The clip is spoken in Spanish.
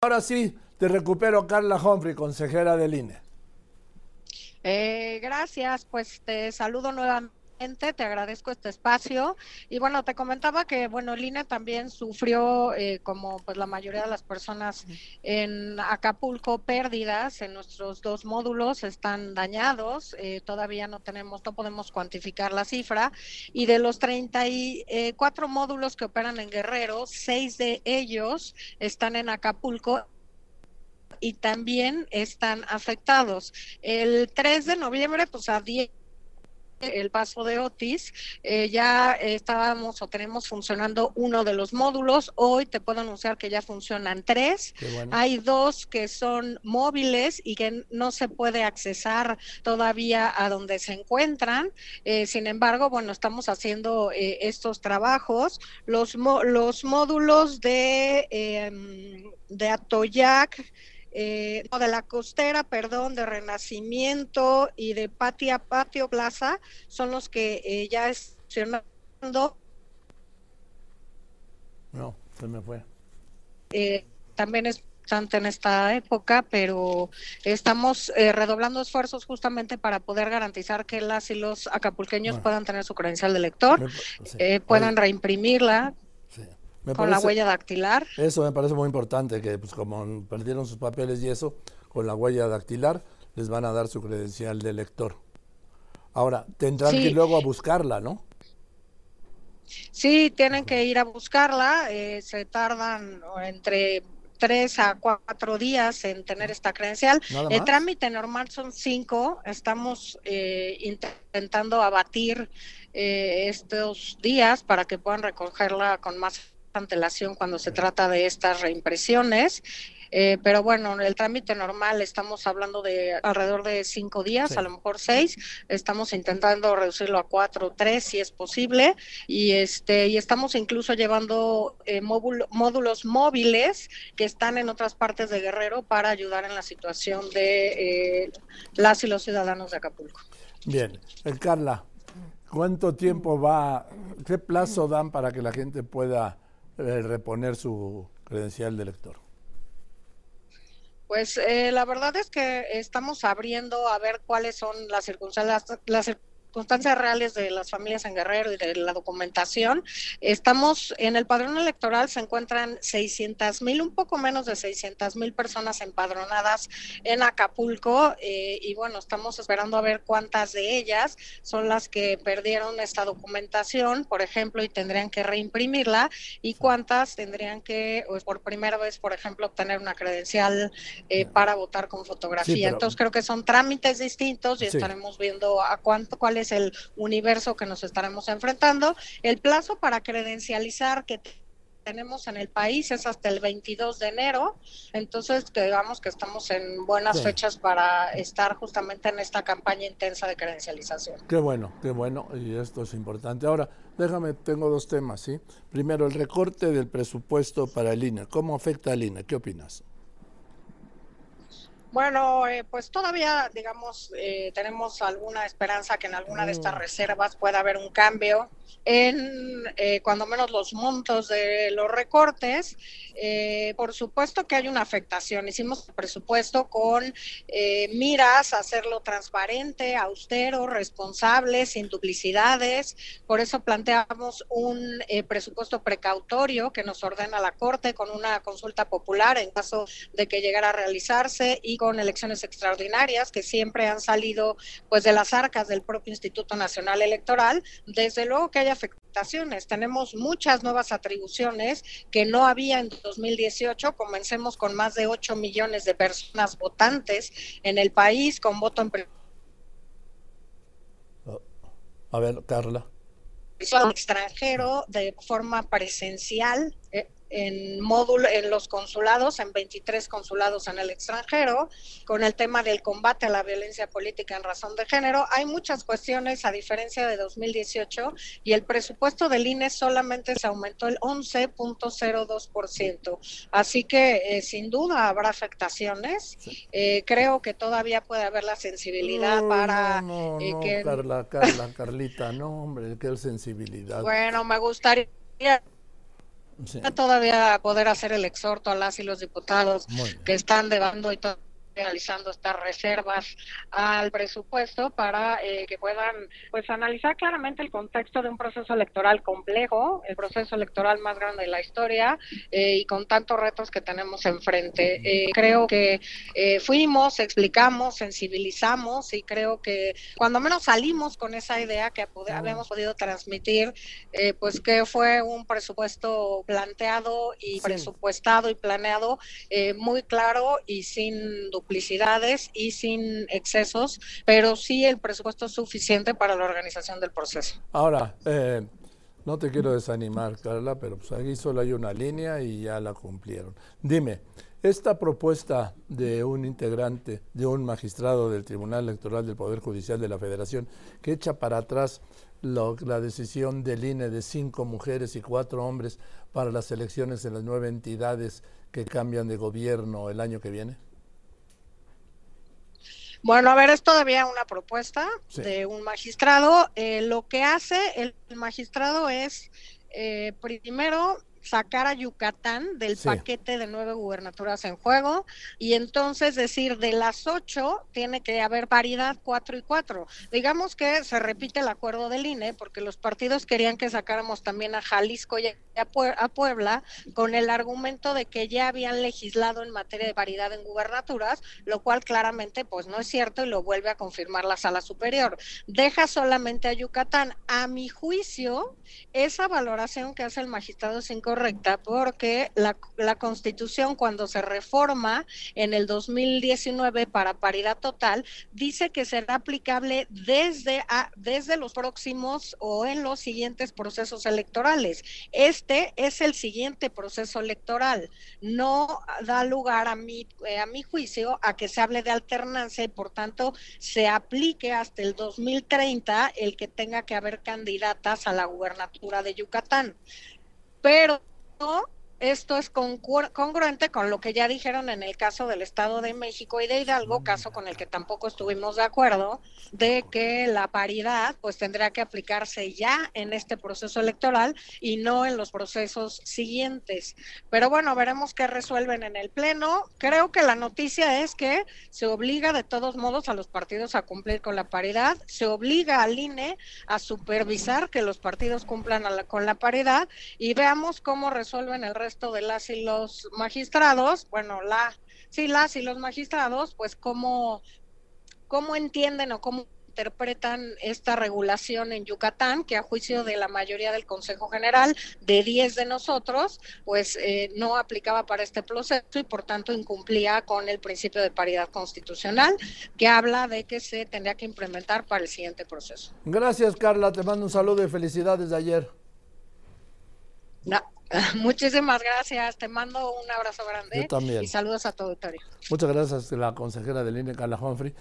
Ahora sí, te recupero Carla Humphrey, consejera del INE. Eh, gracias, pues te saludo nuevamente te agradezco este espacio y bueno te comentaba que bueno el INE también sufrió eh, como pues la mayoría de las personas en Acapulco pérdidas en nuestros dos módulos están dañados eh, todavía no tenemos no podemos cuantificar la cifra y de los 34 módulos que operan en Guerrero seis de ellos están en Acapulco y también están afectados. El 3 de noviembre, pues a 10 el paso de Otis, eh, ya estábamos o tenemos funcionando uno de los módulos. Hoy te puedo anunciar que ya funcionan tres. Hay dos que son móviles y que no se puede accesar todavía a donde se encuentran. Eh, sin embargo, bueno, estamos haciendo eh, estos trabajos. Los, los módulos de, em, de Atoyac, eh, no, de la costera, perdón, de Renacimiento y de Patia Patio Plaza son los que eh, ya están No, se me fue. Eh, también es en esta época, pero estamos eh, redoblando esfuerzos justamente para poder garantizar que las y los acapulqueños puedan tener su credencial de lector, puedan reimprimirla con la huella dactilar. Eso me parece muy importante, que pues como perdieron sus papeles y eso, con la huella dactilar les van a dar su credencial de lector. Ahora, tendrán que ir luego a buscarla, ¿no? Sí, tienen que ir a buscarla, eh, se tardan entre tres a cuatro días en tener esta credencial. El trámite normal son cinco. Estamos eh, intentando abatir eh, estos días para que puedan recogerla con más antelación cuando se trata de estas reimpresiones. Eh, pero bueno, el trámite normal estamos hablando de alrededor de cinco días, a lo mejor seis. Estamos intentando reducirlo a cuatro, tres, si es posible. Y este y estamos incluso llevando eh, módulos móviles que están en otras partes de Guerrero para ayudar en la situación de eh, las y los ciudadanos de Acapulco. Bien, Carla, ¿cuánto tiempo va, qué plazo dan para que la gente pueda reponer su credencial de lector? Pues eh, la verdad es que estamos abriendo a ver cuáles son las circunstancias, las, circunstancias reales de las familias en Guerrero y de la documentación. Estamos en el padrón electoral, se encuentran 600 mil, un poco menos de 600 mil personas empadronadas en Acapulco eh, y bueno, estamos esperando a ver cuántas de ellas son las que perdieron esta documentación, por ejemplo, y tendrían que reimprimirla y cuántas tendrían que, pues, por primera vez, por ejemplo, obtener una credencial eh, para votar con fotografía. Entonces creo que son trámites distintos y estaremos viendo a cuánto, cuál es el universo que nos estaremos enfrentando. El plazo para credencializar que tenemos en el país es hasta el 22 de enero, entonces digamos que estamos en buenas fechas para estar justamente en esta campaña intensa de credencialización. Qué bueno, qué bueno, y esto es importante. Ahora, déjame, tengo dos temas, ¿sí? Primero, el recorte del presupuesto para el INE, ¿cómo afecta al INE? ¿Qué opinas? Bueno, eh, pues todavía, digamos, eh, tenemos alguna esperanza que en alguna de estas mm. reservas pueda haber un cambio en, eh, cuando menos, los montos de los recortes. por supuesto que hay una afectación. Hicimos presupuesto con miras a hacerlo transparente, austero, responsable, sin duplicidades. Por eso planteamos un presupuesto precautorio que nos ordena la Corte con una consulta popular en caso de que llegara a realizarse y con elecciones extraordinarias que siempre han salido pues de las arcas del propio Instituto Nacional Electoral, desde luego que hay afectaciones. Tenemos muchas nuevas atribuciones que no había en 2018. Comencemos con más de 8 millones de personas votantes en el país con voto en a ver, Carla. extranjero de forma presencial. Eh, en módulo, en los consulados, en 23 consulados en el extranjero, con el tema del combate a la violencia política en razón de género. Hay muchas cuestiones a diferencia de 2018 y el presupuesto del INE solamente se aumentó el 11.02%. Así que eh, sin duda habrá afectaciones. Eh, creo que todavía puede haber la sensibilidad para eh, que... Carla, Carla, Carlita, no, hombre, qué sensibilidad. Bueno, me gustaría todavía poder hacer el exhorto a las y los diputados que están debando y todo realizando estas reservas al presupuesto para eh, que puedan pues analizar claramente el contexto de un proceso electoral complejo, el proceso electoral más grande de la historia eh, y con tantos retos que tenemos enfrente. Eh, creo que fuimos, explicamos, sensibilizamos y creo que cuando menos salimos con esa idea que habíamos podido transmitir, pues que fue un presupuesto planteado y presupuestado y planeado muy claro y sin duplicidad y sin excesos, pero sí el presupuesto suficiente para la organización del proceso. Ahora, eh, no te quiero desanimar, Carla, pero pues aquí solo hay una línea y ya la cumplieron. Dime, esta propuesta de un integrante, de un magistrado del Tribunal Electoral del Poder Judicial de la Federación, que echa para atrás la decisión del INE de cinco mujeres y cuatro hombres para las elecciones en las nueve entidades que cambian de gobierno el año que viene? Bueno, a ver, es todavía una propuesta de un magistrado. Eh, lo que hace el magistrado es, eh, primero, sacar a Yucatán del paquete de nueve gubernaturas en juego y entonces decir de las ocho tiene que haber paridad cuatro y cuatro. Digamos que se repite el acuerdo del INE porque los partidos querían que sacáramos también a Jalisco y a, Puebla con el argumento de que ya habían legislado en materia de paridad en gubernaturas, lo cual claramente pues no es cierto y lo vuelve a confirmar la sala superior. Deja solamente a Yucatán. A mi juicio, esa valoración que hace el magistrado cinco correcta porque la, la, Constitución cuando se reforma en el 2019 para paridad total dice que será aplicable desde, a, desde los próximos o en los siguientes procesos electorales. Este es el siguiente proceso electoral. No da lugar a mi, eh, a mi juicio a que se hable de alternancia y por tanto se aplique hasta el 2030 el que tenga que haber candidatas a la gubernatura de Yucatán pero esto es congruente con lo que ya dijeron en el caso del Estado de México y de Hidalgo, mm. caso con el que tampoco estuvimos de acuerdo, de que la paridad pues tendrá que aplicarse ya en este proceso electoral y no en los procesos siguientes. Pero bueno, veremos qué resuelven en el Pleno. Creo que la noticia es que se obliga de todos modos a los partidos a cumplir con la paridad, se obliga al INE a supervisar que los partidos cumplan con la paridad y veamos cómo resuelven el resto esto de las y los magistrados, bueno, la, sí, las y los magistrados, pues cómo, cómo entienden o cómo interpretan esta regulación en Yucatán, que a juicio de la mayoría del Consejo General, de 10 de nosotros, pues eh, no aplicaba para este proceso y por tanto incumplía con el principio de paridad constitucional, que habla de que se tendría que implementar para el siguiente proceso. Gracias, Carla. Te mando un saludo y felicidades de ayer. No, Muchísimas gracias, te mando un abrazo grande. Yo también. Y saludos a todo auditorio. Muchas gracias, la consejera del INE, Carla Humphrey.